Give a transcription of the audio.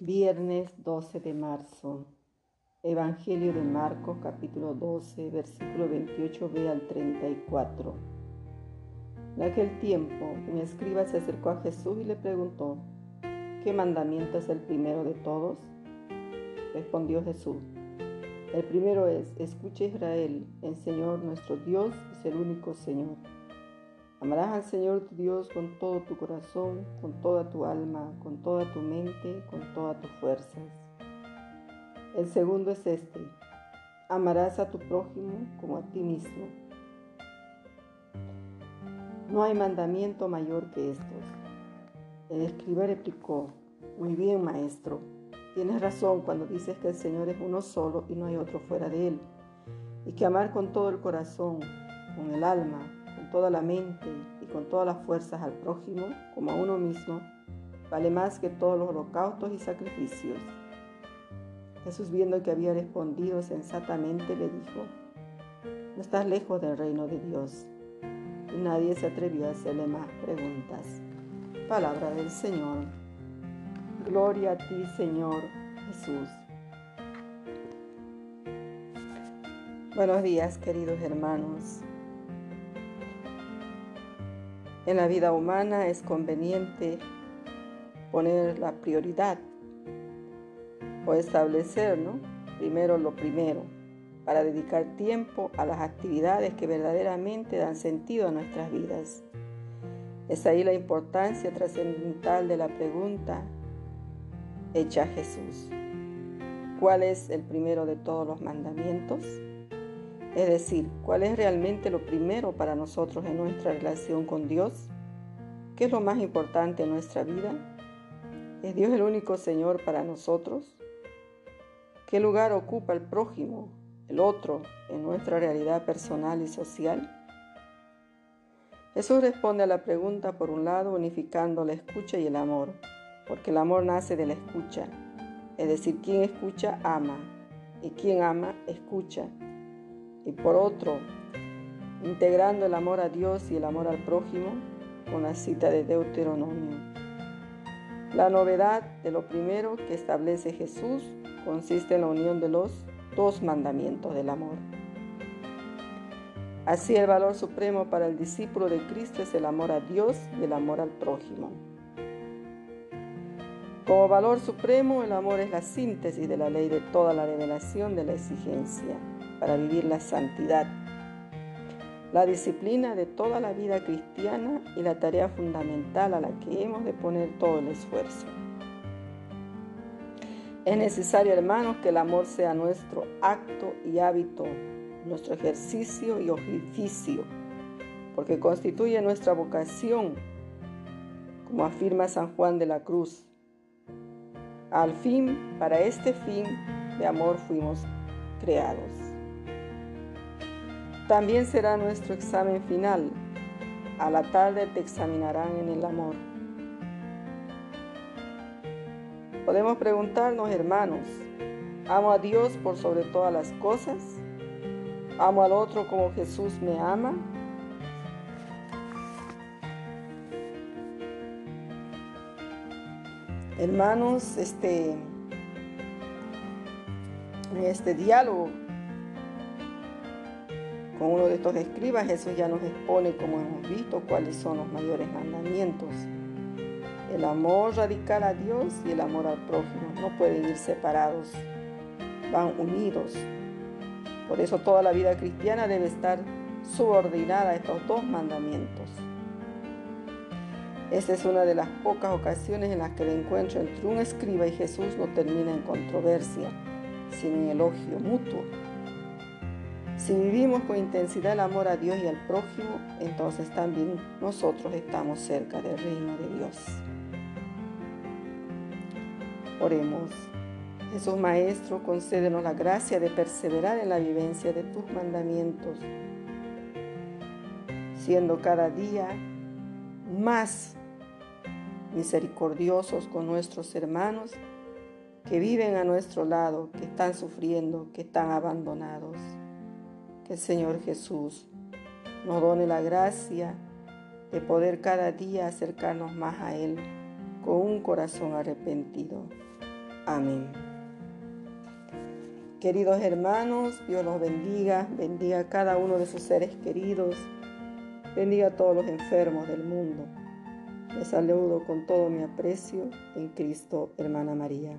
Viernes 12 de marzo. Evangelio de Marcos capítulo 12, versículo 28b al 34. En aquel tiempo, un escriba se acercó a Jesús y le preguntó, ¿qué mandamiento es el primero de todos? Respondió Jesús, el primero es, escucha Israel, el Señor nuestro Dios es el único Señor. Amarás al Señor tu Dios con todo tu corazón, con toda tu alma, con toda tu mente, con todas tus fuerzas. El segundo es este. Amarás a tu prójimo como a ti mismo. No hay mandamiento mayor que estos. El escriba replicó, muy bien maestro, tienes razón cuando dices que el Señor es uno solo y no hay otro fuera de él, y que amar con todo el corazón, con el alma, toda la mente y con todas las fuerzas al prójimo como a uno mismo, vale más que todos los holocaustos y sacrificios. Jesús viendo que había respondido sensatamente le dijo, no estás lejos del reino de Dios. Y nadie se atrevió a hacerle más preguntas. Palabra del Señor. Gloria a ti, Señor Jesús. Buenos días, queridos hermanos. En la vida humana es conveniente poner la prioridad o establecer, ¿no? Primero lo primero, para dedicar tiempo a las actividades que verdaderamente dan sentido a nuestras vidas. Es ahí la importancia trascendental de la pregunta hecha a Jesús. ¿Cuál es el primero de todos los mandamientos? Es decir, ¿cuál es realmente lo primero para nosotros en nuestra relación con Dios? ¿Qué es lo más importante en nuestra vida? ¿Es Dios el único Señor para nosotros? ¿Qué lugar ocupa el prójimo, el otro, en nuestra realidad personal y social? Jesús responde a la pregunta por un lado unificando la escucha y el amor, porque el amor nace de la escucha, es decir, quien escucha ama y quien ama escucha y por otro, integrando el amor a Dios y el amor al prójimo con la cita de Deuteronomio. La novedad de lo primero que establece Jesús consiste en la unión de los dos mandamientos del amor. Así el valor supremo para el discípulo de Cristo es el amor a Dios y el amor al prójimo. Como valor supremo, el amor es la síntesis de la ley de toda la revelación de la exigencia para vivir la santidad, la disciplina de toda la vida cristiana y la tarea fundamental a la que hemos de poner todo el esfuerzo. Es necesario, hermanos, que el amor sea nuestro acto y hábito, nuestro ejercicio y oficio, porque constituye nuestra vocación, como afirma San Juan de la Cruz. Al fin, para este fin de amor fuimos creados. También será nuestro examen final. A la tarde te examinarán en el amor. Podemos preguntarnos, hermanos, ¿amo a Dios por sobre todas las cosas? ¿Amo al otro como Jesús me ama? Hermanos, este, este diálogo con uno de estos escribas Jesús ya nos expone, como hemos visto, cuáles son los mayores mandamientos. El amor radical a Dios y el amor al prójimo no pueden ir separados, van unidos. Por eso toda la vida cristiana debe estar subordinada a estos dos mandamientos. Esta es una de las pocas ocasiones en las que el encuentro entre un escriba y Jesús no termina en controversia, sino en elogio mutuo. Si vivimos con intensidad el amor a Dios y al prójimo, entonces también nosotros estamos cerca del reino de Dios. Oremos. Jesús Maestro, concédenos la gracia de perseverar en la vivencia de tus mandamientos, siendo cada día más misericordiosos con nuestros hermanos que viven a nuestro lado, que están sufriendo, que están abandonados. Que el Señor Jesús nos done la gracia de poder cada día acercarnos más a Él con un corazón arrepentido. Amén. Queridos hermanos, Dios los bendiga, bendiga a cada uno de sus seres queridos, bendiga a todos los enfermos del mundo. Le saludo con todo mi aprecio en Cristo, hermana María.